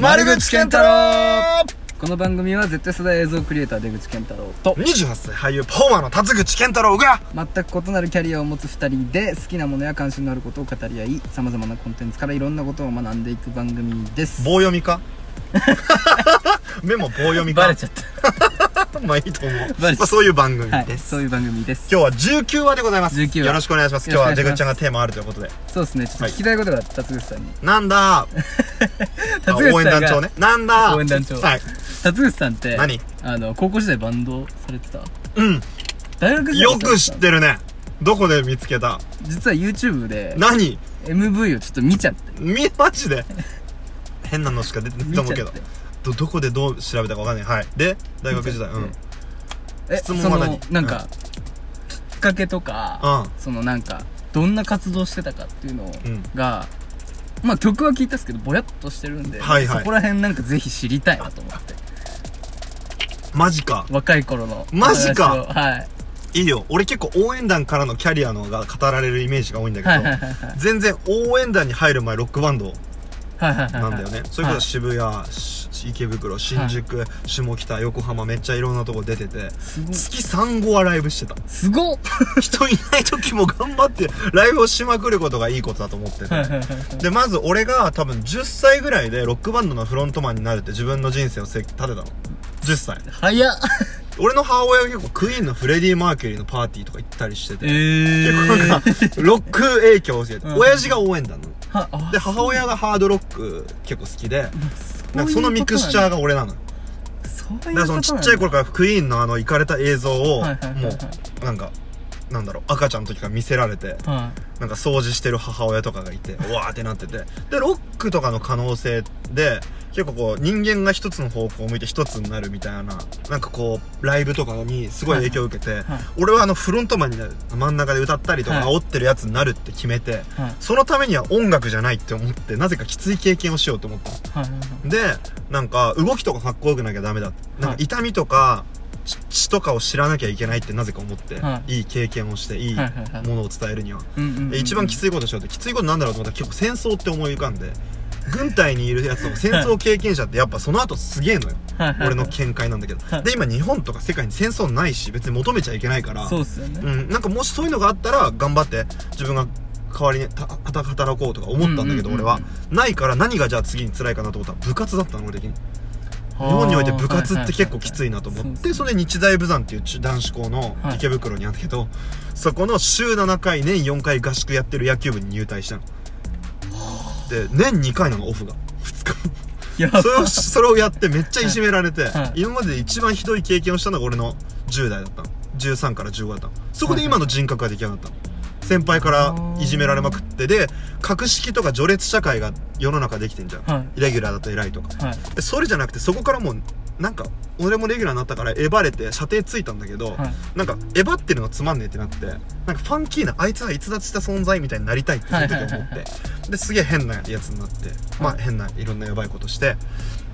丸口健太郎。この番組は Z 世代映像クリエイター出口健太郎と28歳俳優パフォーマーの辰口健太郎が全く異なるキャリアを持つ2人で好きなものや関心のあることを語り合いさまざまなコンテンツからいろんなことを学んでいく番組です。棒読みか？メモ棒読みか？バレちゃった まあいいと思う、まあ、そういう番組はいです、そういう番組です。今日は19話でございます。19話。よろしくお願いします。今日は出口ちゃんがテーマあるということで。そうですねちょっと聞きたいことが辰口さんに。なんだ？応援さんが団長ね。なんだ？応援団長。はい。辰口さんって何？あの高校時代バンドされてた？うん。大学よく知ってるね。どこで見つけた？実は YouTube で何？MV をちょっと見ちゃって。みマジで？変なのしか出てないと思うけどどどこでどう調べたかわかんない。はい。で大学時代。うん。え質問は何そのなんか、きっかけとか、うん。そのなんかどんな活動してたかっていうのうん。が、まあ曲は聞いたんですけどぼやっとしてるんで、はいはい。そこら辺なんかぜひ知りたいなと思って。マジか。若い頃のマジか。話を。はい。いいよ。俺結構応援団からのキャリアのが語られるイメージが多いんだけど、はいはいはいはい。全然応援団に入る前ロックバンドなんだよね、それこはい。そ渋谷、し池袋新宿、下北横浜めっちゃいろんなとこ出てて月35はライブしてた。すごっ。人いない時も頑張ってライブをしまくることがいいことだと思ってて。はいでまず俺が多分10歳ぐらいでロックバンドのフロントマンになるって自分の人生をせ立てたの。10歳。早っ。俺の母親が結構クイーンのフレディ・マーキュリーのパーティーとか行ったりしてて、え結構なんかロック影響を受けて、うん。親父が応援団の。はあで母親がハードロック結構好きでなんかそのミクスチャーが俺なの。そういうだからそのちっちゃい頃からクイーンのあの行かれた映像をもうなんかなんだろう赤ちゃんの時から見せられてはなんか掃除してる母親とかがいてう わーってなってて。でロックとかの可能性で結構こう人間が一つの方向を向いて一つになるみたいななんかこうライブとかにすごい影響を受けて、はい。俺はあのフロントマンになる真ん中で歌ったりとかはい。煽ってるやつになるって決めて、そのためには音楽じゃないって思ってなぜかきつい経験をしようと思ったでなんか動きとかかっこよくなきゃダメだ。なんか痛みとか血血とかを知らなきゃいけないってなぜか思って、、はい。い経験をしていいものを伝えるには、一番きついことしようってきついことなんだろうと思ったら結構戦争って思い浮かんで軍隊にいるやつとか戦争経験者ってやっぱその後すげえのよ。俺の見解なんだけど。はい。で今日本とか世界に戦争ないし別に求めちゃいけないから。そうっすよね。うん、なんかもしそういうのがあったら頑張って自分が代わりに働こうとか思ったんだけど俺は。ないから何がじゃあ次に辛いかなと思ったら部活だったの俺的に日本において部活って結構きついなと思ってそれで日大武山っていう中男子校のはい。池袋にあったけどそこの週7回年4回合宿やってる野球部に入隊したの。で年2回なのオフが。2日。それをそれをやってめっちゃいじめられて、はい。今までで一番ひどい経験をしたのが俺の10代だったの。13から15だったの。そこで今の人格が出来上がったの先輩からいじめられまくってで格式とか序列社会が世の中できてんじゃん、はい。イレギュラーだと偉いとか。はい。でそれじゃなくてそこからもうなんか俺もレギュラーになったからエバれて射程ついたんだけど、はい。なんかエバってるのつまんねえってなってなんかファンキーなあいつは逸脱した存在みたいになりたいってその時思って、はいはいはいですげえ変なやつになって、まあ変ないろんなやばいことして。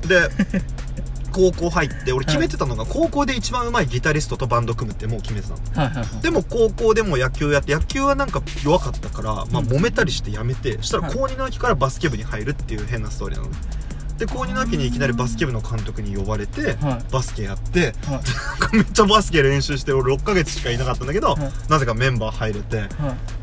で 高校入って俺決めてたのが高校で一番うまいギタリストとバンド組むってもう決めてたの。はいはいはい。でも高校でも野球やって野球はなんか弱かったから、まあ、うん揉めたりしてやめてそしたらはい。高2の秋からバスケ部に入るっていう変なストーリーなの。で高2の秋にいきなりバスケ部の監督に呼ばれてはい。バスケやってはい。めっちゃバスケ練習して俺6ヶ月しかいなかったんだけどはい。なぜかメンバー入れて。はい。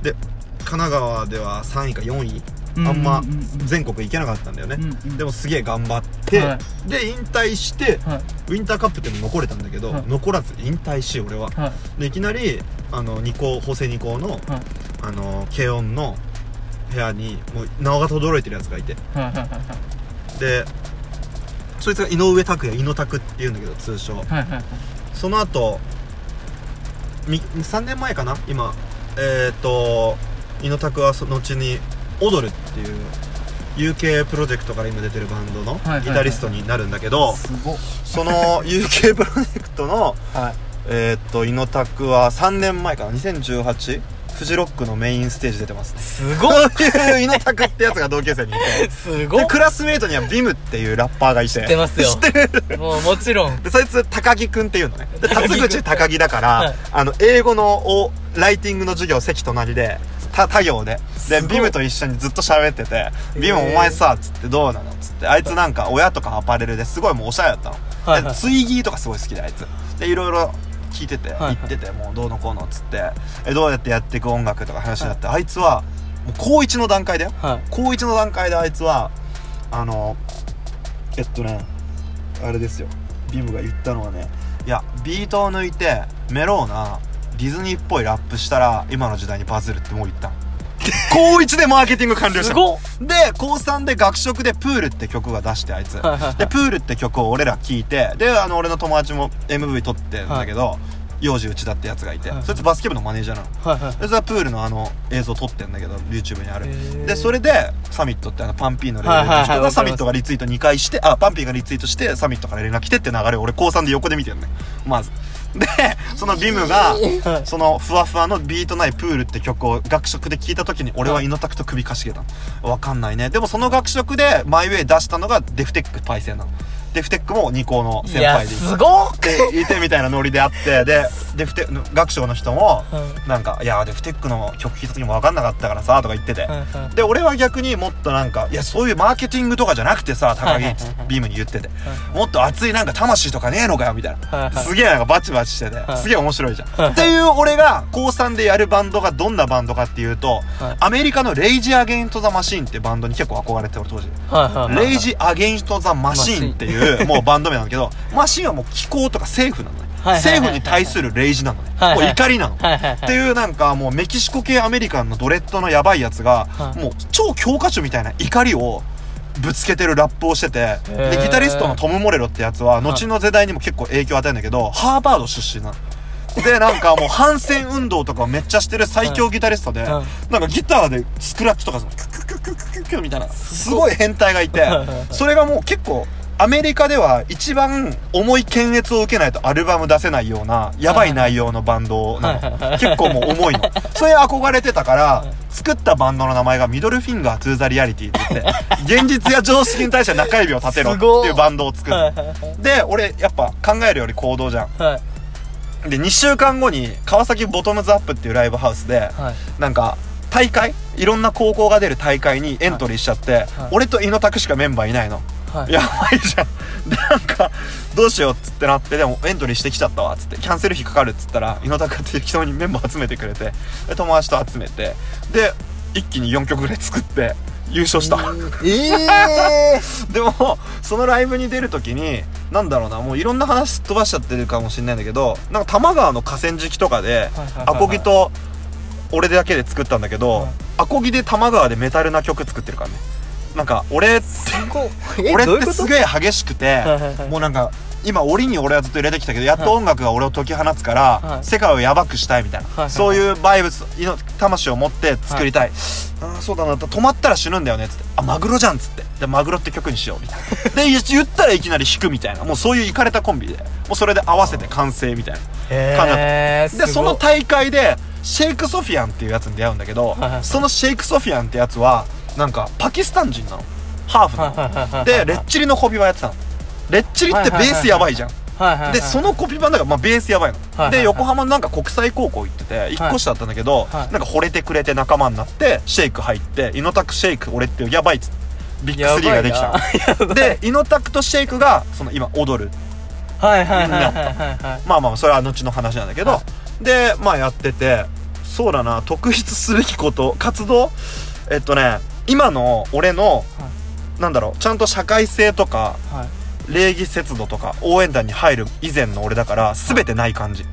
で神奈川では3位か4位あんま全国行けなかったんだよね。うんうん。でもすげえ頑張って、はで引退してはい。ウィンターカップっていうの残れたんだけど、はい。残らず引退し俺は。はい。でいきなりあの二校法政二校のはい。あの軽音の部屋にもう名が轟いてるやつがいて。でそいつが井上拓也井野拓っていうんだけど通称。その後み3年前かな？今。えっ、と井野拓はその後に「踊る」っていう UK プロジェクトから今出てるバンドのギタリストになるんだけど、その UK プロジェクトの はい。えーっと、イノタクは3年前かな、2018? フジロックのメインステージ出てます。すごっ。そういうイノタクってやつが同級生にいて。で、すごっ。クラスメイトにはビムっていうラッパーがいて。知知ってますよ。知ってる？もうもちろん。で、そいつ高木くんっていうのね。で、辰口高木だから、はい。あの、英語のお、ライティングの授業席隣で、他他行で。でビムと一緒にずっと喋ってて「ビムお前さ」っつって「どうなの?」っつって。あいつなんか親とかアパレルですごいもうおしゃれだったの、はいはい。でツイギーとかすごい好きであいつ。でいろいろ聞いてて、はいはい。言っててもうどうのこうのっつって。えどうやってやっていく音楽とか話になって、あいつはもう高1の段階だよ。はい。高1の段階であいつはあのえっとねあれですよ。ビムが言ったのはねいやビートを抜いてメローなディズニーっぽいラップしたら今の時代にバズるってもう言った。の 高1でマーケティング完了した。で高3で学食で「プール」って曲が出してあいつ。で「プール」って曲を俺ら聴いてであの俺の友達も MV 撮ってんだけど、幼児内田ってやつがいて、はい。そいつバスケ部のマネージャーなの。はいはい。でそれはプールのあの映像撮ってんだけど YouTube にある。でそれでサミットってあのパンピーのレベルのはサミットがリツイート2回してあパンピーがリツイートしてサミットから連絡来てって流れを俺高3で横で見てるねまずでそのビムがそのふわふわのビートないプールって曲を学食で聴いた時に俺はイノタクと首かしげたわかんないね。でもその学食でマイウェイ出したのがデフテックパイセンなの。デフテックも2校の先輩で。いてすごっでいてみたいなノリであってでデフテ学長の人もはいなんか「いやデフテックの曲聴いた時も分かんなかったからさ」とか言ってて、で俺は逆にもっとなんか「いやそういうマーケティングとかじゃなくてさ高木ビームに言ってて。もっと熱いなんか魂とかねえのかよ」みたいな、すげえなんかバチバチしてて、はいすげえ面白いじゃん、はいっていう俺が高3でやるバンドがどんなバンドかっていうと、はいアメリカのレイジ・アゲイント・ザ・マシーンってバンドに結構憧れて俺当時。レイジ・アゲインスト・ザ・マシーンっていうもうバンド名なんだけどマシーンはもう気候とか政府なのね。政府に対するレイジなのね。はいはいもう怒りなの。はいはいはい。っていうなんかもうメキシコ系アメリカンのドレッドのやばいやつがはい。もう超教科書みたいな怒りをぶつけてるラップをしててへでーギタリストのトム・モレロってやつは後の世代にも結構影響を与えるんだけどハーバード出身なの。でなんかもう反戦運動とかをめっちゃしてる最強ギタリストで、はい。なんかギターでスクラッチとかキュキュキュキュキュキュみたいなすごい。変態がいてそれがもう結構アメリカでは一番重い検閲を受けないとアルバム出せないようなやばい内容のバンドなはいはい。はいの結構もう重いの。それ憧れてたからはい作ったバンドの名前が Middle Finger to the Reality って言って 現実や常識に対して中指を立てろっていうバンドを作る。はいはいはいで俺やっぱ考えるより行動じゃん。はい。で2週間後に川崎ボトムズアップっていうライブハウスではい。なんか大会？いろんな高校が出る大会にエントリーしちゃって、俺と猪拓しかメンバーいないの、はい。やばいじゃん。で なんかどうしようっつってなってでもエントリーしてきちゃったわっつって。キャンセル費かかるっつったら猪拓って適当にメンバー集めてくれてで友達と集めてで一気に4曲ぐらい作って優勝した。ええ でもそのライブに出る時になんだろうなもういろんな話すっ飛ばしちゃってるかもしれないんだけどなんか多摩川の河川敷とかでアコギと俺だけで作ったんだけど、はい。アコギで多摩川でメタルな曲作ってるからね。なんか俺 ことってすげえ激しくてはいはいはい。もうなんか今檻に俺はずっと入れてきたけどやっと音楽が俺を解き放つから、はい。世界をやばくしたいみたいな、はいはいそういうバイブス魂を持って作りたい、ああそうだな止まったら死ぬんだよねっつって。あマグロじゃんっつって。でマグロって曲にしようみたいな。で言言ったらいきなり弾くみたいな。もうそういうイかれたコンビで。もうそれで合わせて完成みたいな。へえでその大会でシェイク・ソフィアンっていうやつに出会うんだけど、はいはいはい。そのシェイク・ソフィアンってやつはなんかパキスタン人なのハーフなの、でレッチリのコピー版やってたの。レッチリってベースやばいじゃん、でそのコピー版だから、まあ、ベースやばいの、で横浜のなんか国際高校行ってて1個下だったんだけど、はいなんか惚れてくれて仲間になってシェイク入ってイノタクシェイク俺ってやばいっつビッグスリーができたでイノタクとシェイクがその今踊るはいはいはいはいまあまあそれは後の話なんだけど、はでまあやっててそうだな特筆すべきこと活動えっとね今の俺の、なんだろうちゃんと社会性とかはい。礼儀節度とか応援団に入る以前の俺だから全てない感じ。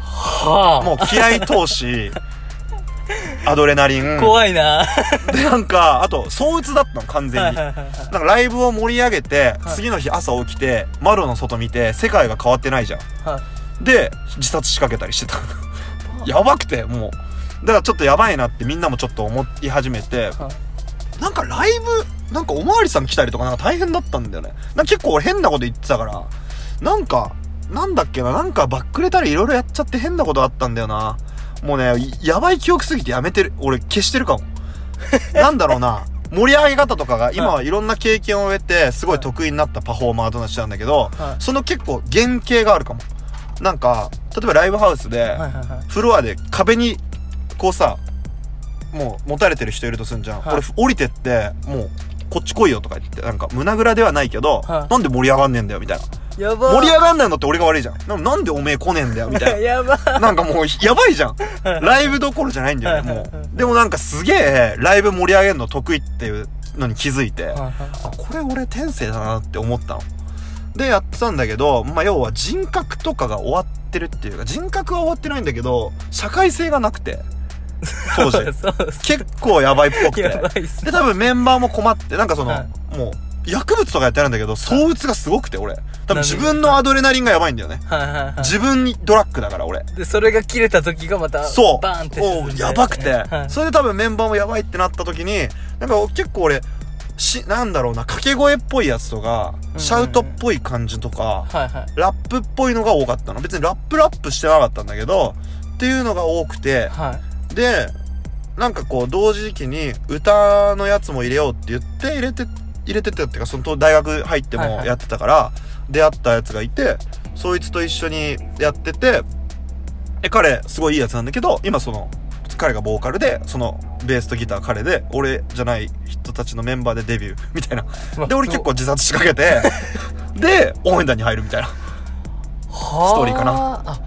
はあ。もう気合投資 アドレナリン。怖いな。でなんかあと躁鬱だったの完全に。なんかライブを盛り上げて、はい次の日朝起きて窓の外見て世界が変わってないじゃん。はい。で自殺しかけたりしてた。やばくてもう。だからちょっとやばいなってみんなもちょっと思い始めてはなんかライブなんかおまわりさん来たりとかなんか大変だったんだよね。なんか結構俺変なこと言ってたから。なんかなんだっけななんかバックれたりいろいろやっちゃって変なことあったんだよな。もうねやばい記憶すぎてやめてる。俺消してるかも。なんだろうな。盛り上げ方とかが今はいろんな経験を得てすごい得意になったパフォーマーとなっちゃうんだけど、はい。その結構原型があるかも。なんか例えばライブハウスで、フロアで壁にこうさもう持たれてる人いるとすんじゃん、はい。俺降りてってもうこっち来いよとか言ってなんか胸ぐらではないけど、はい。なんで盛り上がんねえんだよみたいな。やば。盛り上がんないのって俺が悪いじゃん。ななんでおめえ来ねえんだよみたいな。やば。なんかもうやばいじゃん。ライブどころじゃないんだよねもう。でもなんかすげえライブ盛り上げるの得意っていうのに気づいてあこれ俺天性だなって思ったの。でやってたんだけどまあ要は人格とかが終わってるっていうか人格は終わってないんだけど社会性がなくて当時。そうです。結構やばいっぽくて。で多分メンバーも困ってなんかその、はもう薬物とかやってるんだけど躁鬱がすごくて俺。多分自分のアドレナリンがやばいんだよね。自分にドラッグだから俺。でそれが切れた時がまたそう。バーンってもうやばくて、はい。それで多分メンバーもやばいってなった時になんか結構俺しなんだろうな掛け声っぽいやつとか、うんシャウトっぽい感じとかラップっぽいのが多かったの。別にラップラップしてなかったんだけどっていうのが多くて。はい。でなんかこう同時期に歌のやつも入れようって言って入れて入れてたっていうかその大学入ってもやってたから、出会ったやつがいてそいつと一緒にやっててで彼すごいいいやつなんだけど今その彼がボーカルでそのベースとギター彼で俺じゃない人たちのメンバーでデビュー みたいな。で俺結構自殺しかけて で応援団に入るみたいな。ストーリーかな。あ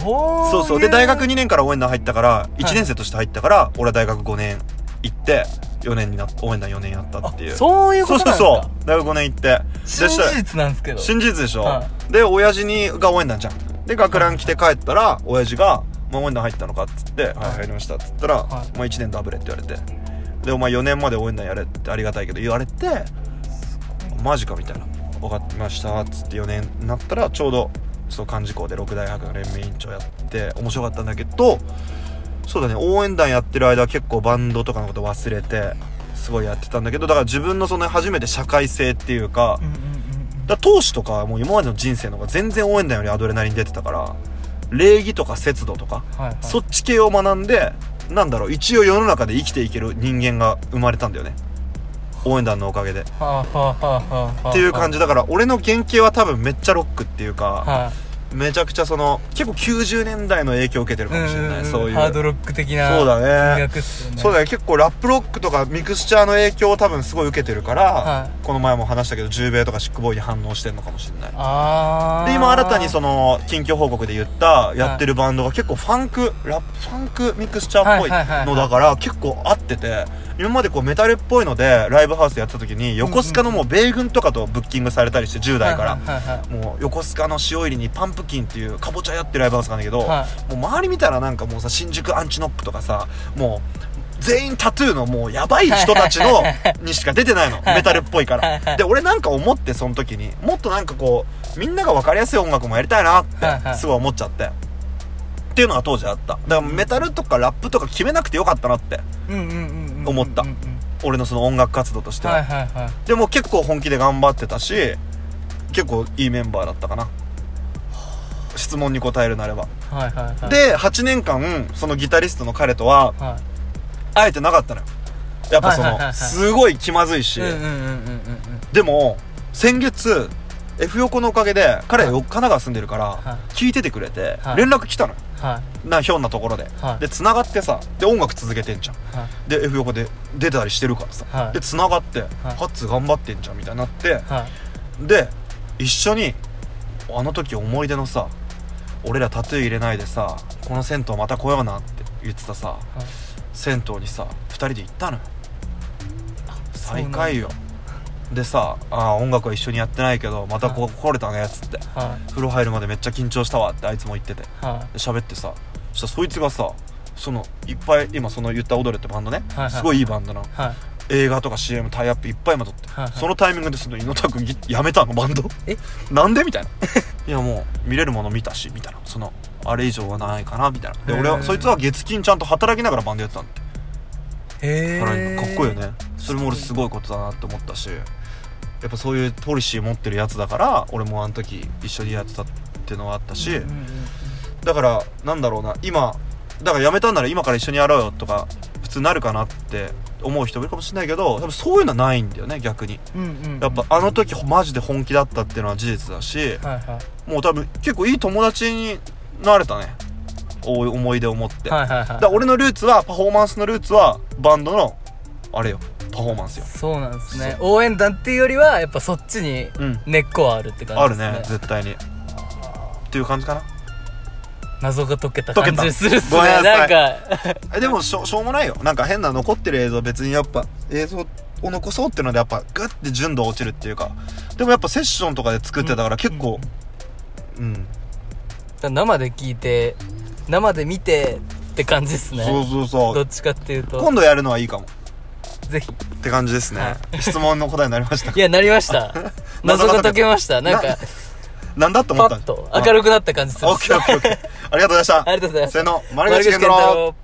そうそうそう。でい大学2年から応援団入ったから1年生として入ったから、俺は大学5年行って4年になっ応援団4年やったっていう。そういうことなんそうそうそう。大学5年行って。新事実なんですけど。真実でしょ、はで親父にが応援団じゃん。で学ラン来て帰ったら親父が「まあ、応援団入ったのか?」っつって「はい。入りました」っつったら「はい。まあ、1年ダブレ」って言われて。でお前4年まで応援団やれってありがたいけど言われてマジかみたいな。分かってましたっつって4年になったらちょうどそう幹事校で六大学の連盟委員長やって面白かったんだけどそうだね応援団やってる間は結構バンドとかのこと忘れてすごいやってたんだけどだから自分のその初めて社会性っていうかだ投手とかはもう今までの人生の方が全然応援団よりアドレナリン出てたから礼儀とか節度とか、はいはい。そっち系を学んでなんだろう一応世の中で生きていける人間が生まれたんだよね。応援団のおかげで。っていう感じ。だから俺の原型は多分めっちゃロックっていうかはめちゃくちゃその結構90年代の影響を受けてるいかもしれない。そういう。ハードロック的なそうだね。ね。そうだね。結構ラップロックとかミクスチャーの影響を多分すごい受けてるから、はいこの前も話したけど10米とかシックボーイに反応してんのかもしれない。で今新たにその近況報告で言ったやってるバンドが結構ファンクラップファンクミクスチャーっぽいのだから結構合ってて今までこうメタルっぽいのでライブハウスやってた時に横須賀のもう米軍とかとブッキングされたりして10代から。もう横須賀の塩入りにパンプキンっていうかぼちゃやってるライブハウスがあるんだけど、はもう周り見たらなんかもうさ新宿アンチノックとかさもう全員タトゥーのもうやばい人たちのにしか出てないの。メタルっぽいから。で俺なんか思ってその時にもっとなんかこうみんなが分かりやすい音楽もやりたいなってすごい思っちゃって。っていうのが当時あった。だからメタルとかラップとか決めなくてよかったなって思った。俺のその音楽活動としては、はいはいはい。でも結構本気で頑張ってたし結構いいメンバーだったかな。質問に答えるなれば。はいはいはい。で8年間そのギタリストの彼とはは会えてなかったのよ。やっぱそのはいはいはいはい。すごい気まずいし、いうんうんうんうんうんうん。でも先月 F 横のおかげで彼はい。神奈川住んでるからは聞いててくれてはい。連絡来たのよ。はい。なひょんなところで。はい。で繋がってさで音楽続けてんじゃん。はい。で F 横で出てたりしてるからさ。はい。で繋がってハッツ頑張ってんじゃんみたいになって。はい。で一緒にあの時思い出のさ俺らタトゥー入れないでさこの銭湯また来ようなって言ってたさ銭湯にさ2人で行ったのよ。再会よ。でさあー音楽は一緒にやってないけどまたここ来れたねっつって。は風呂入るまでめっちゃ緊張したわってあいつも言ってて。でい。は喋ってさそしたらそいつがさそのいっぱい今その言った「踊れ」ってバンドね、はいはいすごいいいバンドなの。いはい。映画とか CM タイアップいっぱい今撮って、はいはい。そのタイミングでその猪田君ぎやめたのバンド。え？なんで？みたいな。いやもう見れるもの見たしみたいな。そのあれ以上はないかなみたいな。で俺はそいつは月金ちゃんと働きながらバンドやってたんだって。へえかっこいいよね。それも俺すごいことだなって思ったし。やっぱそういうポリシー持ってるやつだから俺もあの時一緒にやってたっていうのはあったし、だからなんだろうな今だからやめたんなら今から一緒にやろうよとか普通なるかなって思う人もいるかもしれないけど多分そういうのはないんだよね逆に。うんうんうん。やっぱあの時マジで本気だったっていうのは事実だし。はいはい。もう多分結構いい友達になれたね。お思い出を持って、はいはいはいだ俺のルーツはパフォーマンスのルーツはバンドのあれよ。パフォーマンスよ。そうなんですね。応援団っていうよりはやっぱそっちにうん。根っこはあるって感あるじですね。ね絶対に。っていう感じかな。謎が解けた解けた。感じするっすね。ごめんなさないんか。えでもしょしょうもないよ。なんか変な残ってる映像別にやっぱ映像を残そうっていうのでやっぱグッて純度落ちるっていうか。でもやっぱセッションとかで作ってたから結構うん、生で聞いて生で見てって感じですね。そうそうそう。どっちかっていうと。今度やるのはいいかも。ぜひ。って感じですね、は質問の答えになりました。いやなり ました。謎が解けました。なんかなんだと思ったパッと明るくなった感じするオッケーオッケーオッケー。ありがとうございました。ありがとうございますせーの。丸丸口健太郎